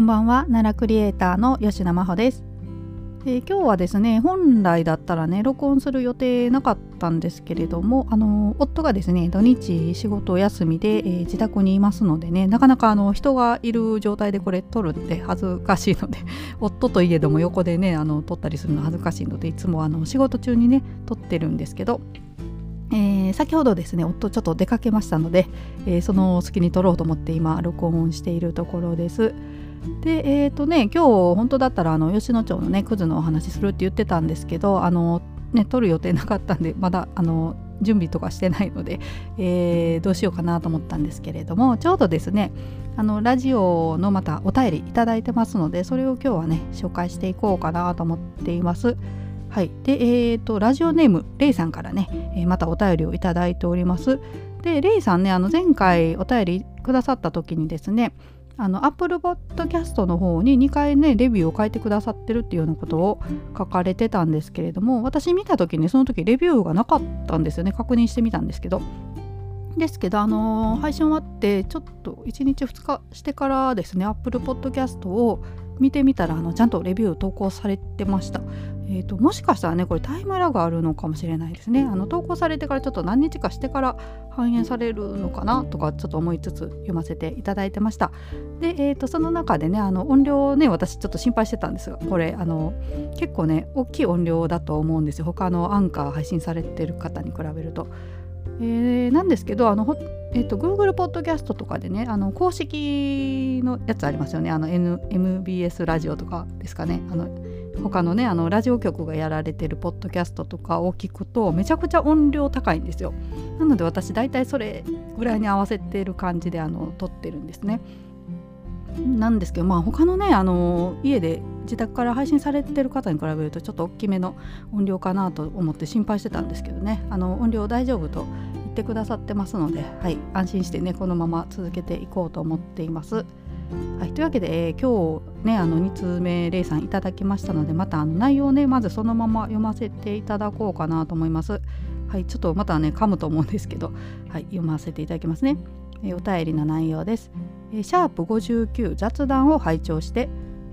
こんばんは奈良クリエイターの吉田真帆です、えー、今日はですね本来だったらね録音する予定なかったんですけれどもあの夫がですね土日仕事休みで、えー、自宅にいますのでねなかなかあの人がいる状態でこれ撮るって恥ずかしいので 夫といえども横でねあの撮ったりするの恥ずかしいのでいつもあの仕事中にね撮ってるんですけどえー、先ほどですね夫ちょっと出かけましたので、えー、その隙に撮ろうと思って今録音しているところです。でえっ、ー、とね今日本当だったらあの吉野町のねクズのお話するって言ってたんですけどあのね撮る予定なかったんでまだあの準備とかしてないので、えー、どうしようかなと思ったんですけれどもちょうどですねあのラジオのまたお便りいただいてますのでそれを今日はね紹介していこうかなと思っています。はい、で、えーと、ラジオネームレイさんからね、えー、またお便りをいただいております。で、レイさんね、あの前回お便りくださった時にですね、あの Apple Podcast の方に2回ねレビューを書いてくださってるっていうようなことを書かれてたんですけれども私見た時にその時レビューがなかったんですよね。確認してみたんですけど。ですけど、あのー、配信終わってちょっと1日2日してからですね Apple Podcast を見てみたらあのちゃんとレビュー投稿されてました。えーと、もしかしたらねこれタイムラグあるのかもしれないですね。あの投稿されてからちょっと何日かしてから反映されるのかなとかちょっと思いつつ読ませていただいてました。で、えーと、その中でねあの音量ね私ちょっと心配してたんですがこれあの結構ね大きい音量だと思うんですよ。他のアンカー配信されてる方に比べると。えー、なんですけどあの、えーと、Google ポッドキャストとかでねあの公式のやつありますよね。あの、N、MBS ラジオとかですかね。あの他のねあのラジオ局がやられてるポッドキャストとかを聞くとめちゃくちゃ音量高いんですよ。なので私大体それぐらいに合わせてる感じであの撮ってるんですね。なんですけどまあ他のねあの家で自宅から配信されてる方に比べるとちょっと大きめの音量かなと思って心配してたんですけどね。あの音量大丈夫と言ってくださってますので、はい、安心してねこのまま続けていこうと思っています。はい、というわけで、えー、今日ねあの2通目レイさんいただきましたのでまたあの内容をねまずそのまま読ませていただこうかなと思います。はい、ちょっとまたね噛むと思うんですけど、はい、読ませていただきますね。えー、お便りの内容です。えー、シャープ59雑談を拝聴して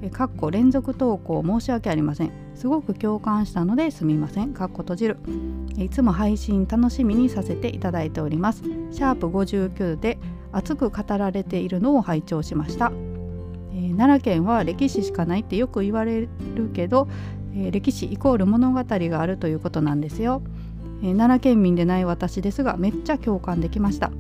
かっこ連続投稿申し訳ありません。すごく共感したのですみません。かっこ閉じる。いつも配信楽しみにさせていただいております。シャープ59で熱く語られているのを拝聴しました。えー、奈良県は歴史しかないってよく言われるけど、えー、歴史イコール物語があるということなんですよ、えー、奈良県民でない私ですがめっちゃ共感できました。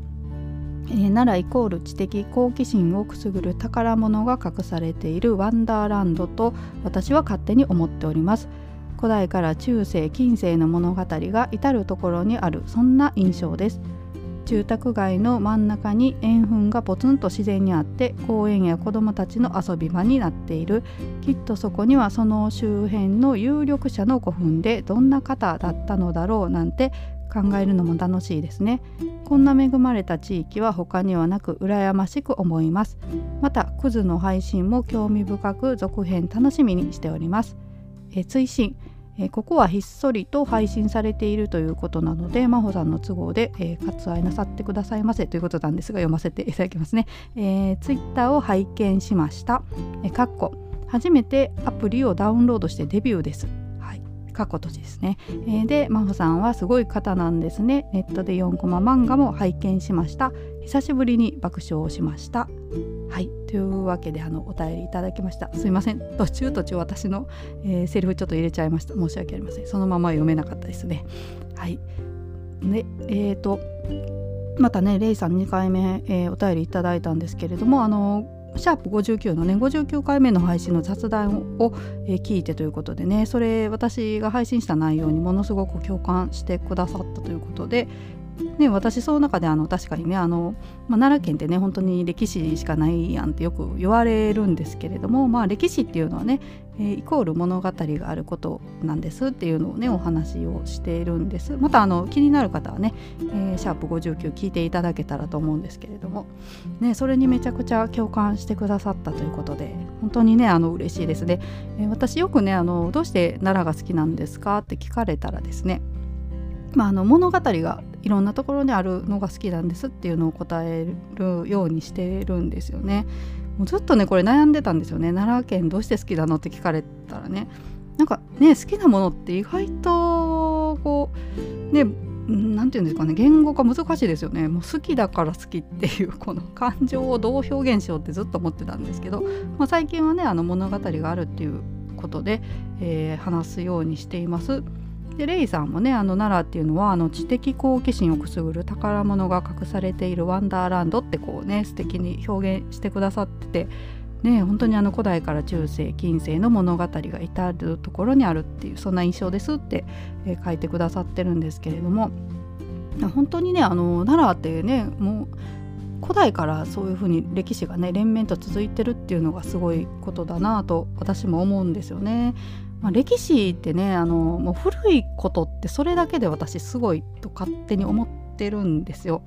えー、奈良イコール知的好奇心をくすぐる宝物が隠されているワンダーランドと私は勝手に思っております。古代から中世近世の物語が至る所にあるそんな印象です。住宅街の真ん中に円墳がポツンと自然にあって公園や子どもたちの遊び場になっている。きっとそこにはその周辺の有力者の古墳でどんな方だったのだろうなんて考えるのも楽しいですね。こんな恵まれた地域は他にはなく羨ましく思います。またクズの配信も興味深く続編楽しみにしております。え追伸。えここはひっそりと配信されているということなので真帆さんの都合で、えー、割愛なさってくださいませ。ということなんですが読ませていただきますね、えー、ツイッターを拝見しました、えかっこ。初めてアプリをダウンロードしてデビューです。かっこ閉じですね、えー、で真帆さんはすごい方なんですね。ネットで4コマ漫画も拝見しました。久しぶりに爆笑をしました。はい。というわけであのお便りいただきました。すいません。途中途中私の、えー、セリフちょっと入れちゃいました。申し訳ありません。そのまま読めなかったですね。はい。でえっ、ー、とまたねレイさん2回目、えー、お便りいただいたんですけれどもあのシャープ59のね59回目の配信の雑談を、え、聞いてということでねそれ私が配信した内容にものすごく共感してくださったということで、ね、私その中であの確かにねあの、まあ、奈良県ってね本当に歴史しかないやんってよく言われるんですけれども、まあ、歴史っていうのはね、えー、イコール物語があることなんですっていうのをねお話をしているんです。またあの気になる方はね、えー、シャープ59聞いていただけたらと思うんですけれども、ね、それにめちゃくちゃ共感してくださったということで本当にねあの嬉しいです。ね、えー、私よくねあのどうして奈良が好きなんですかって聞かれたらですねまあ、あの物語がいろんなところにあるのが好きなんですっていうのを答えるようにしてるんですよね。もうずっとねこれ悩んでたんですよね奈良県どうして好きなのって聞かれたらねなんかね好きなものって意外とこうね何て言うんですかね言語化難しいですよねもう好きだから好きっていうこの感情をどう表現しようってずっと思ってたんですけど、まあ、最近はねあの物語があるっていうことで、えー、話すようにしています。でレイさんもねあの奈良っていうのはあの知的好奇心をくすぐる宝物が隠されているワンダーランドってこうね素敵に表現してくださっててね本当にあの古代から中世近世の物語が至るところにあるっていうそんな印象ですって、え、書いてくださってるんですけれども本当にねあの奈良ってねもう古代からそういうふうに歴史がね連綿と続いてるっていうのがすごいことだなと私も思うんですよね。まあ、歴史ってねあのもう古いことってそれだけで私すごいと勝手に思ってるんですよ。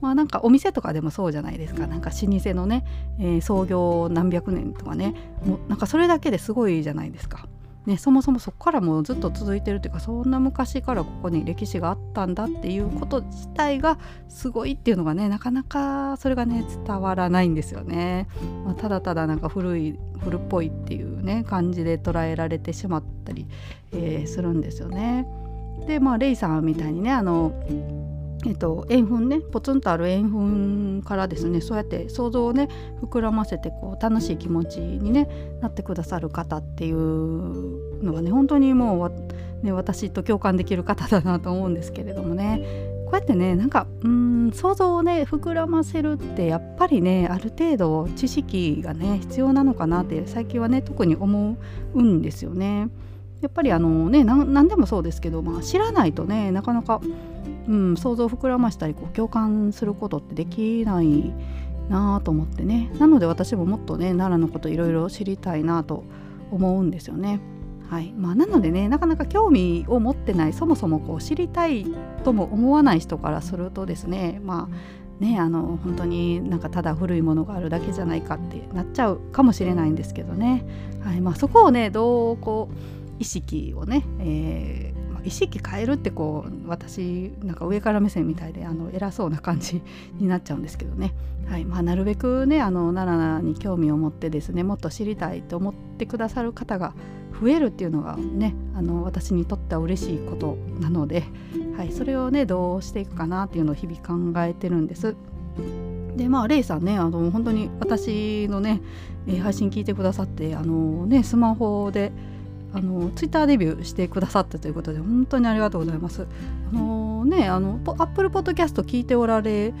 まあなんかお店とかでもそうじゃないですかなんか老舗のね、えー、創業何百年とかねもうなんかそれだけですごいじゃないですか。ね、そもそもそこからもうずっと続いてるっていうかそんな昔からここに歴史があったんだっていうこと自体がすごいっていうのがねなかなかそれがね伝わらないんですよね。まあ、ただただなんか古い古っぽいっていうね感じで捉えられてしまったり、えー、するんですよね。でまあレイさんみたいにねあのえっと、円墳ねポツンとある円墳からですねそうやって想像をね膨らませてこう楽しい気持ちに、ね、なってくださる方っていうのはね本当にもう、ね、私と共感できる方だなと思うんですけれどもねこうやってねなんかうん想像をね膨らませるってやっぱりねある程度知識がね必要なのかなって最近はね特に思うんですよね。やっぱりあのね何でもそうですけど、まあ、知らないとねなかなかうん、想像を膨らましたりこう共感することってできないなと思ってね。なので私ももっとね奈良のこといろいろ知りたいなと思うんですよね。はい。まあ、なのでねなかなか興味を持ってないそもそもこう知りたいとも思わない人からするとですねまあねあの本当になんかただ古いものがあるだけじゃないかってなっちゃうかもしれないんですけどね、はい。まあ、そこをねどうこう意識をね、え意識変えるってこう私なんか上から目線みたいであの偉そうな感じになっちゃうんですけどね、はい。まあ、なるべくねあの奈良に興味を持ってですねもっと知りたいと思ってくださる方が増えるっていうのがねあの私にとっては嬉しいことなので、はい、それをねどうしていくかなっていうのを日々考えてるんです。でまあレイさんねあの本当に私のね配信聞いてくださってあのねスマホであのツイッターデビューしてくださったということで本当にありがとうございます。あのねあのアップルポッドキャスト聞いておられ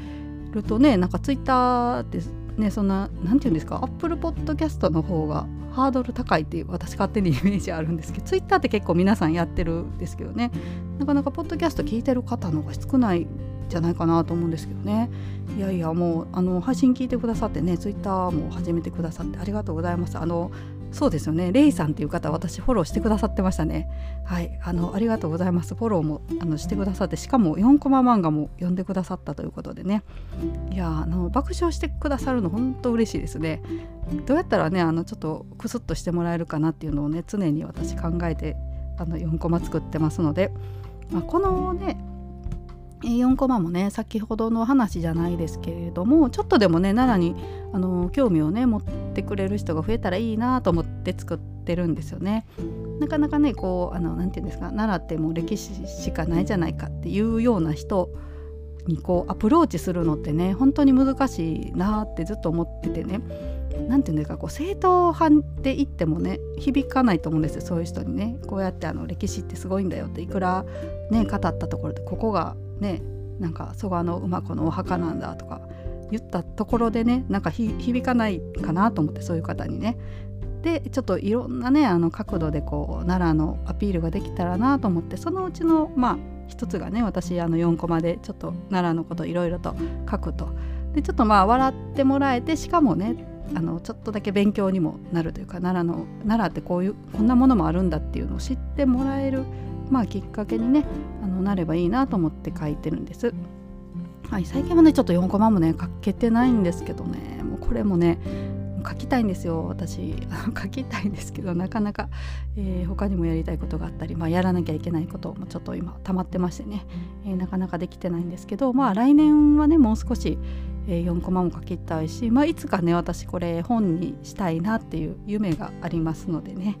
るとねなんかツイッターってねそんな何て言うんですかアップルポッドキャストの方がハードル高いっていう私勝手にイメージあるんですけどツイッターって結構皆さんやってるんですけどねなかなかポッドキャスト聞いてる方の方が少ないじゃないかなと思うんですけどねいやいやもうあの配信聞いてくださってねツイッターも始めてくださってありがとうございますあのそうですよね。レイさんっていう方私フォローしてくださってましたね。はい。あのありがとうございます。フォローもあのしてくださってしかも4コマ漫画も読んでくださったということでね。いやあの爆笑してくださるの本当嬉しいですね。どうやったらねあのちょっとクスッとしてもらえるかなっていうのをね常に私考えてあの4コマ作ってますので、まあ、このね4コマもね先ほどの話じゃないですけれどもちょっとでもね奈良にあの興味をね持ってくれる人が増えたらいいなと思って作ってるんですよね。なかなかねこうあのなて言うんですか奈良ってもう歴史しかないじゃないかっていうような人にこうアプローチするのってね本当に難しいなってずっと思っててね。何て言うんですかこう正統派で言ってもね響かないと思うんですよそういう人にね。こうやってあの歴史ってすごいんだよっていくらね語ったところでここがねなんか蘇我の馬子のお墓なんだとか言ったところでねなんか響かないかなと思ってそういう方にね。でちょっといろんなねあの角度でこう奈良のアピールができたらなと思ってそのうちのまあ一つがね私あの4コマでちょっと奈良のこといろいろと書くと。でちょっとまあ笑ってもらえてしかもねあのちょっとだけ勉強にもなるというか奈良の奈良ってこういうこんなものもあるんだっていうのを知ってもらえるまあ、きっかけにねあのなればいいなと思って書いてるんです。はい、最近はねちょっと4コマもね書けてないんですけどねもうこれもね書きたいんですよ私。書きたいんですけどなかなか、えー、他にもやりたいことがあったり、まあ、やらなきゃいけないこともちょっと今溜まってましてね、えー、なかなかできてないんですけどまあ来年はねもう少し、えー、4コマも書きたいし、まあ、いつかね私これ本にしたいなっていう夢がありますのでね。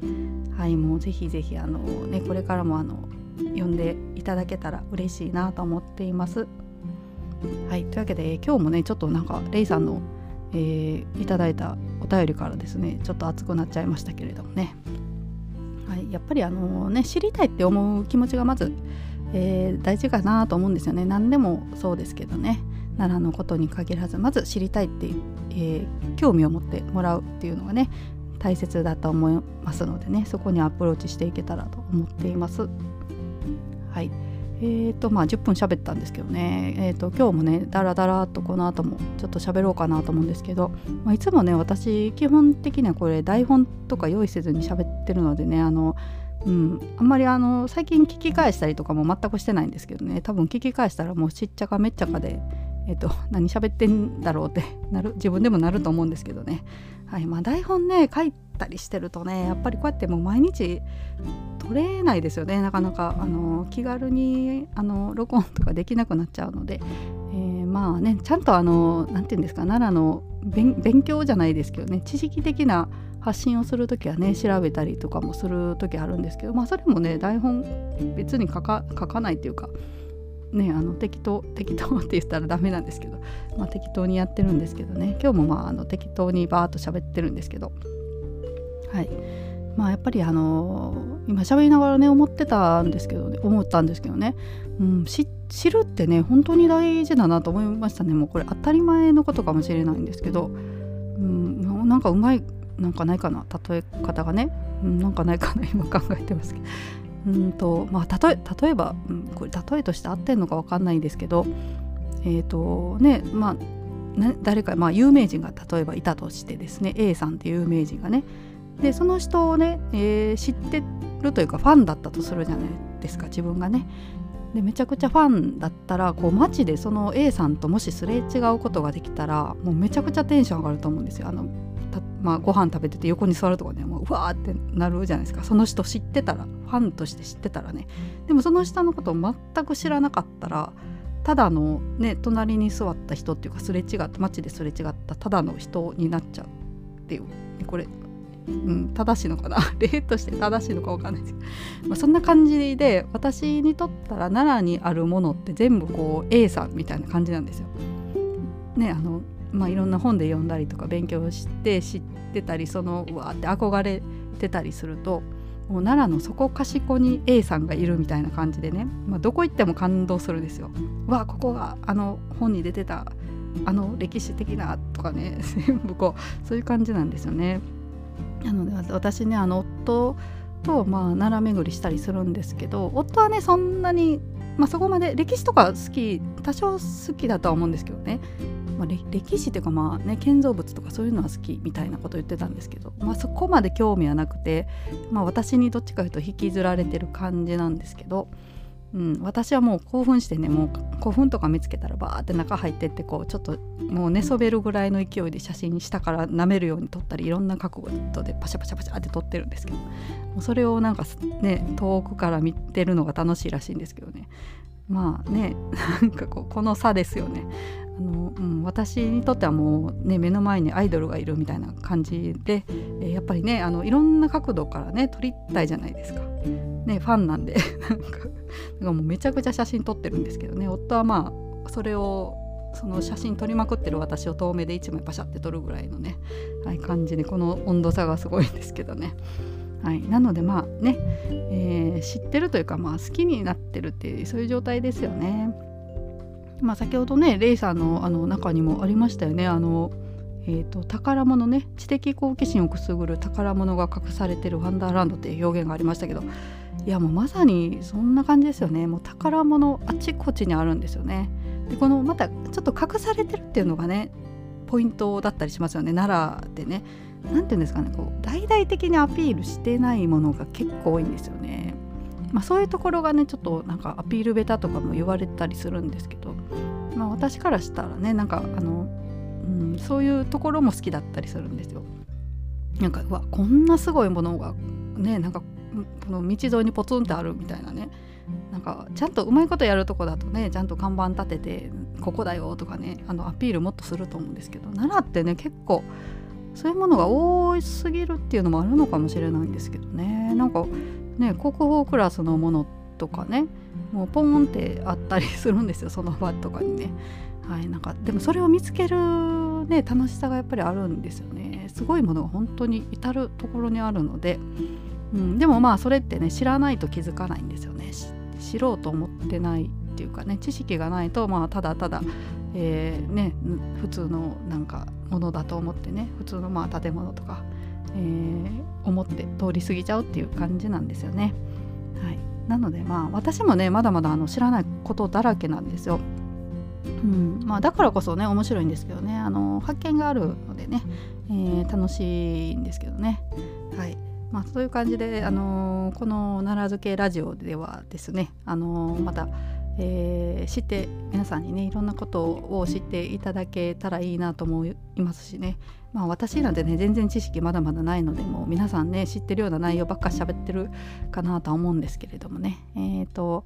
はいもうぜひぜひあのねこれからもあの読んでいただけたら嬉しいなと思っています。はいというわけで今日もねちょっとなんかレイさんのえー、いただいたお便りからですねちょっと熱くなっちゃいましたけれどもね、はい、やっぱりあのね知りたいって思う気持ちがまず、えー、大事かなと思うんですよね。何でもそうですけどね。奈良のことに限らずまず知りたいって、えー、興味を持ってもらうっていうのがね大切だと思いますのでねそこにアプローチしていけたらと思っています。はい。えーとまあ、10分喋ったんですけどね、えーと、今日もねだらだらとこの後もちょっと喋ろうかなと思うんですけど、まあ、いつもね私基本的にはこれ台本とか用意せずに喋ってるのでねあの、うん、あんまりあの最近聞き返したりとかも全くしてないんですけどね。多分聞き返したらもうしっちゃかめっちゃかで、えーと、何喋ってんだろうってなる自分でもなると思うんですけどね、はいまあ、台本ね書いたりしてるとねやっぱりこうやってもう毎日取れないですよね。なかなかあの気軽にあの録音とかできなくなっちゃうので、えー、まあねちゃんとあの何て言うんですか奈良の勉強じゃないですけどね知識的な発信をする時はね調べたりとかもする時あるんですけどまあそれもね台本別に書か書かないっていうかねあの適当適当って言ったらダメなんですけど、まあ、適当にやってるんですけどね。今日もまああの適当にバーッと喋ってるんですけど。はい。まあやっぱりあのー、今喋りながらね思ってたんですけどね思ったんですけどね、うん、知るってね本当に大事だなと思いましたね。もうこれ当たり前のことかもしれないんですけど、うん、なんかうまいなんかないかな例え方がね、うん、なんかないかな今考えてますけど。うんとまあ例え例えば、うん、これ例えとして合ってんのか分かんないんですけどえっ、ー、とねまあ誰か、まあ、有名人が例えばいたとしてですね A さんっていう有名人がねでその人をね、えー、知ってるというかファンだったとするじゃないですか自分がね。でめちゃくちゃファンだったらこう街でその A さんともしすれ違うことができたらもうめちゃくちゃテンション上がると思うんですよ。あのまあ、ご飯食べてて横に座るとかねもううわーってなるじゃないですか。その人知ってたらファンとして知ってたらね。でもその人のことを全く知らなかったらただのね隣に座った人っていうかすれ違った街ですれ違ったただの人になっちゃうっていう。これうん、正しいのかな？例として正しいのか分かんないです。けど、まあ、そんな感じで私にとったら奈良にあるものって全部こう A さんみたいな感じなんですよ。ねあのまあ、いろんな本で読んだりとか勉強して知ってたりそのうわって憧れてたりするともう奈良のそこかしこに A さんがいるみたいな感じでね、まあ、どこ行っても感動するんですよ。わあここがあの本に出てたあの歴史的なとかね 全部こうそういう感じなんですよね。なので私ねあの夫とまあ奈良巡りしたりするんですけど夫はねそんなに、まあ、そこまで歴史とか好き多少好きだとは思うんですけどね、まあ、歴史っていうかまあね建造物とかそういうのは好きみたいなこと言ってたんですけど、まあ、そこまで興味はなくて、まあ、私にどっちかというと引きずられてる感じなんですけど。うん、私はもう興奮してねもう古墳とか見つけたらバーって中入ってってこうちょっともう寝そべるぐらいの勢いで写真下から舐めるように撮ったりいろんな角度でパシャパシャパシャって撮ってるんですけどもうそれをなんかね遠くから見てるのが楽しいらしいんですけどねまあねなんかこうこの差ですよねあの、うん、私にとってはもうね目の前にアイドルがいるみたいな感じで、え、やっぱりねあのいろんな角度からね撮りたいじゃないですか。ねファンなんで なんかもうめちゃくちゃ写真撮ってるんですけどね夫はまあそれをその写真撮りまくってる私を遠目で1枚パシャって撮るぐらいのね、はい、感じでこの温度差がすごいんですけどね。はい、なのでまあね、えー、知ってるというかまあ好きになってるっていうそういう状態ですよね。まあ、先ほどねレイさんのあの中にもありましたよねあの、えーと、宝物ね知的好奇心をくすぐる宝物が隠されてるワンダーランドっていう表現がありましたけどいやもうまさにそんな感じですよねもう宝物あちこちにあるんですよね。でこのまたちょっと隠されてるっていうのがねポイントだったりしますよね奈良でね。何て言うんですかねこう大々的にアピールしてないものが結構多いんですよね。まあ、そういうところがねちょっとなんかアピールベタとかも言われたりするんですけど、まあ、私からしたらねなんかあのうん、そういうところも好きだったりするんですよ。なんかうわこんなすごいものがねなんかこの道沿いにポツンってあるみたいなねなんかちゃんとうまいことやるとこだとねちゃんと看板立ててここだよとかねあのアピールもっとすると思うんですけど奈良ってね結構そういうものが多すぎるっていうのもあるのかもしれないんですけどねなんかね国宝クラスのものとかねもうポーンってあったりするんですよその場とかにね。はい、なんかでもそれを見つける、ね、楽しさがやっぱりあるんですよね。すごいものが本当に至る所にあるので、うん、でもまあそれってね知らないと気づかないんですよね。知ろうと思ってないっていうかね知識がないとまあただただ、えー、ね、普通のなんかものだと思ってね普通のまあ建物とか、えー、思って通り過ぎちゃうっていう感じなんですよね。はい、なのでまあ私もねまだまだあの知らないことだらけなんですよ。うんまあ、だからこそね面白いんですけどねあの発見があるのでね、えー、楽しいんですけどね。はいまあ、そういう感じで、あのこの奈良漬けラジオではですね、あのまた、えー、知って皆さんにねいろんなことを知っていただけたらいいなと思いますしねまあ私なんてね全然知識まだまだないのでもう皆さんね知ってるような内容ばっか喋ってるかなとは思うんですけれどもねえ、ー、と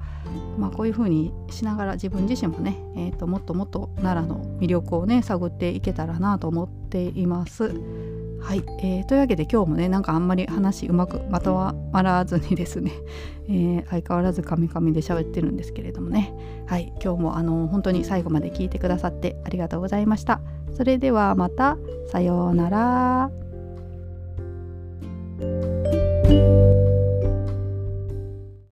まあこういうふうにしながら自分自身もね、えー、ともっともっと奈良の魅力をね探っていけたらなと思っています。はい、えー、というわけで今日もねなんかあんまり話うまくまとまらずにですね、えー、相変わらずカミカミで喋ってるんですけれどもね。はい。今日もあの本当に最後まで聞いてくださってありがとうございました。それではまた。さようなら。